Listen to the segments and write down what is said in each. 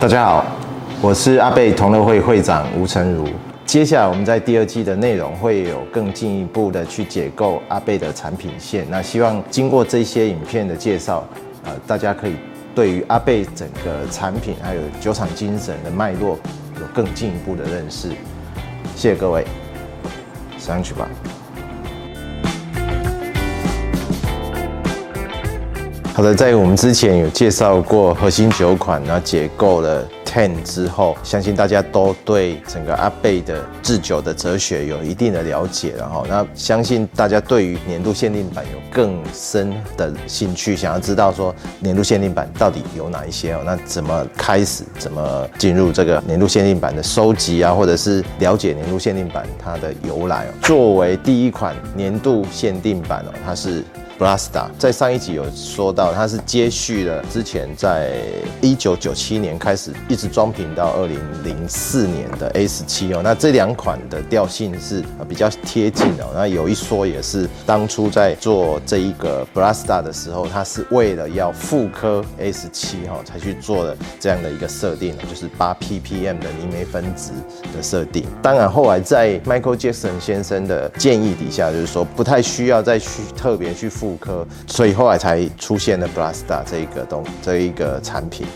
大家好，我是阿贝同乐会会长吴成儒。接下来我们在第二季的内容会有更进一步的去解构阿贝的产品线。那希望经过这些影片的介绍，呃，大家可以对于阿贝整个产品还有酒厂精神的脉络有更进一步的认识。谢谢各位，上去吧。好的，在我们之前有介绍过核心酒款，然后解构了 Ten 之后，相信大家都对整个阿贝的制酒的哲学有一定的了解然后。那相信大家对于年度限定版有更深的兴趣，想要知道说年度限定版到底有哪一些哦？那怎么开始？怎么进入这个年度限定版的收集啊？或者是了解年度限定版它的由来哦？作为第一款年度限定版哦，它是。Brasta 在上一集有说到，它是接续了之前在一九九七年开始一直装瓶到二零零四年的 A 十七哦。那这两款的调性是比较贴近哦。那有一说也是当初在做这一个 Brasta 的时候，它是为了要复刻 A 十七哈才去做的这样的一个设定，就是八 ppm 的泥煤分值的设定。当然后来在 Michael Jackson 先生的建议底下，就是说不太需要再去特别去复。所以后来才出现了 Brasta 这一个东这一个产品。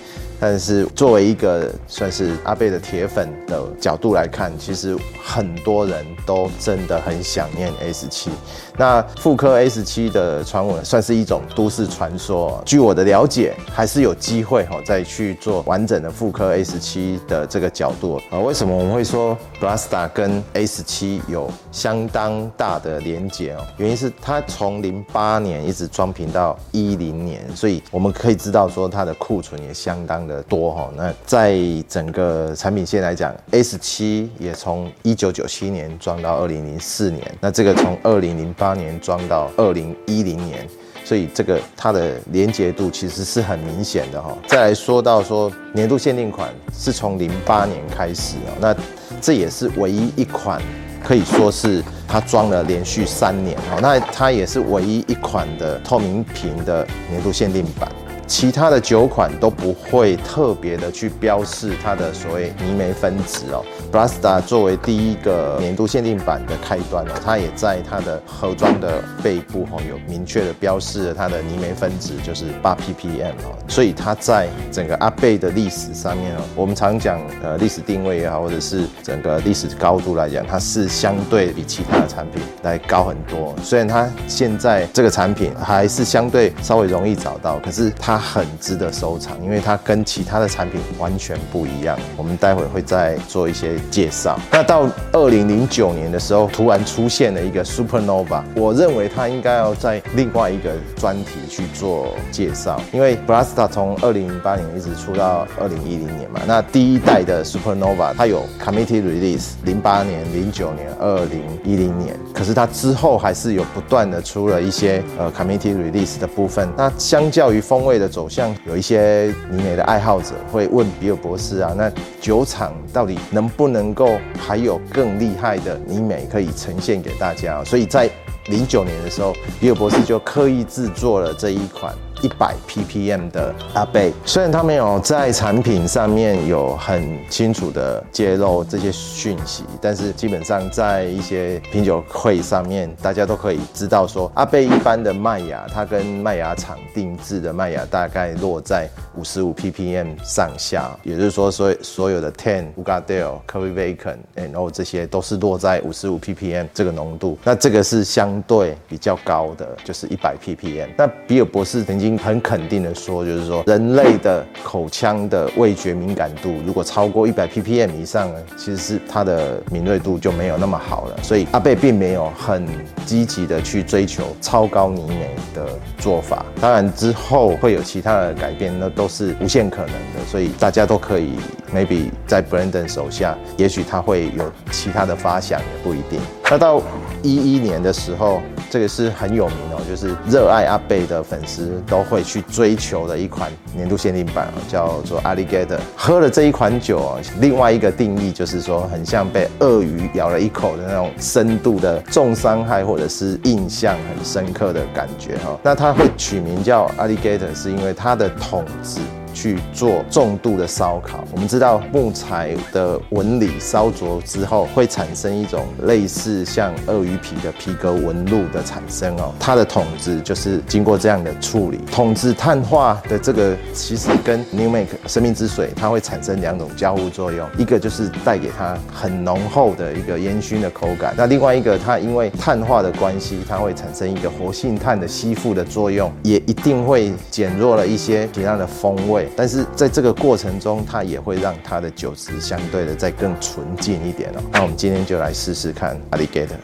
但是作为一个算是阿贝的铁粉的角度来看，其实很多人都真的很想念 A 十七。那复刻 A 十七的传闻算是一种都市传说。据我的了解，还是有机会哈再去做完整的复刻 A 十七的这个角度啊。为什么我们会说 Brasta 跟 A 十七有相当大的连结哦？原因是它从零八年一直装瓶到一零年，所以我们可以知道说它的库存也相当的。多哈，那在整个产品线来讲，A 十七也从一九九七年装到二零零四年，那这个从二零零八年装到二零一零年，所以这个它的连结度其实是很明显的哈。再来说到说年度限定款是从零八年开始哦，那这也是唯一一款可以说是它装了连续三年哈，那它也是唯一一款的透明屏的年度限定版。其他的酒款都不会特别的去标示它的所谓泥煤分值哦。Brasta 作为第一个年度限定版的开端哦，它也在它的盒装的背部哦有明确的标示了它的泥煤分值就是八 ppm 哦。所以它在整个阿贝的历史上面哦，我们常讲呃历史定位也好，或者是整个历史高度来讲，它是相对比其他的产品来高很多。虽然它现在这个产品还是相对稍微容易找到，可是它。它很值得收藏，因为它跟其他的产品完全不一样。我们待会会再做一些介绍。那到二零零九年的时候，突然出现了一个 Supernova，我认为它应该要在另外一个专题去做介绍，因为 Brasta 从二零零八年一直出到二零一零年嘛。那第一代的 Supernova 它有 Committee Release，零八年、零九年、二零一零年，可是它之后还是有不断的出了一些呃 Committee Release 的部分。那相较于风味的走向，有一些尼美的爱好者会问比尔博士啊，那酒厂到底能不能够还有更厉害的尼美可以呈现给大家？所以在零九年的时候，比尔博士就刻意制作了这一款。一百 ppm 的阿贝，虽然他没有在产品上面有很清楚的揭露这些讯息，但是基本上在一些品酒会上面，大家都可以知道说，阿贝一般的麦芽，它跟麦芽厂定制的麦芽大概落在五十五 ppm 上下，也就是说，所所有的 Ten、Ugadale、Curry Bacon，、然后这些都是落在五十五 ppm 这个浓度，那这个是相相对比较高的，就是一百 ppm。那比尔博士曾经。很肯定的说，就是说人类的口腔的味觉敏感度，如果超过一百 ppm 以上呢，其实是它的敏锐度就没有那么好了。所以阿贝并没有很积极的去追求超高泥煤的做法。当然之后会有其他的改变，那都是无限可能的。所以大家都可以 maybe 在 Brandon 手下，也许他会有其他的发想，也不一定。那到一一年的时候，这个是很有名哦，就是热爱阿贝的粉丝都会去追求的一款年度限定版，叫做 Alligator。喝了这一款酒哦，另外一个定义就是说，很像被鳄鱼咬了一口的那种深度的重伤害，或者是印象很深刻的感觉哈。那它会取名叫 Alligator，是因为它的桶子。去做重度的烧烤。我们知道木材的纹理烧灼之后会产生一种类似像鳄鱼皮的皮革纹路的产生哦，它的桶子就是经过这样的处理。桶子碳化的这个其实跟 New Make 生命之水它会产生两种交互作用，一个就是带给它很浓厚的一个烟熏的口感，那另外一个它因为碳化的关系，它会产生一个活性炭的吸附的作用，也一定会减弱了一些其他的风味。但是在这个过程中，它也会让它的酒质相对的再更纯净一点哦。那我们今天就来试试看 Alligator。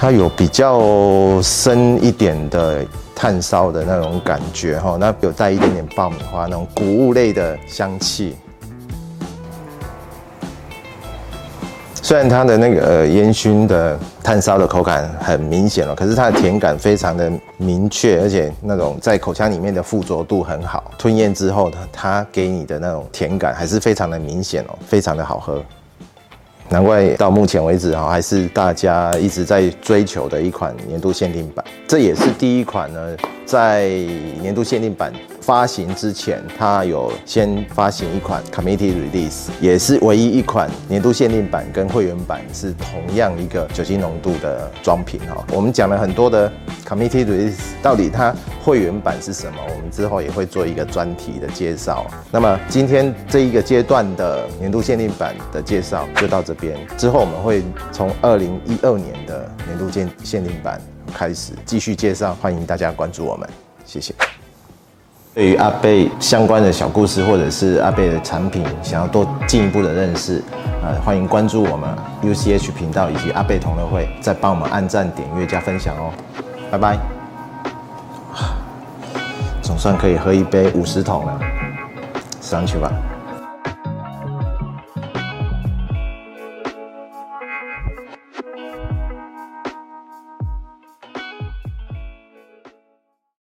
它有比较深一点的炭烧的那种感觉哈，那有带一点点爆米花那种谷物类的香气。虽然它的那个呃烟熏的炭烧的口感很明显了，可是它的甜感非常的明确，而且那种在口腔里面的附着度很好，吞咽之后它它给你的那种甜感还是非常的明显哦，非常的好喝。难怪到目前为止哈，还是大家一直在追求的一款年度限定版。这也是第一款呢，在年度限定版发行之前，它有先发行一款 Committee Release，也是唯一一款年度限定版跟会员版是同样一个酒精浓度的装瓶哈。我们讲了很多的 Committee Release，到底它会员版是什么？我们之后也会做一个专题的介绍。那么今天这一个阶段的年度限定版的介绍就到这边，之后我们会从二零一二年的年度限限定版开始继续介绍，欢迎大家关注我们，谢谢。对于阿贝相关的小故事，或者是阿贝的产品，想要多进一步的认识，呃，欢迎关注我们 UCH 频道以及阿贝同乐会，再帮我们按赞、点阅、加分享哦，拜拜。总算可以喝一杯五十桶了，上去吧。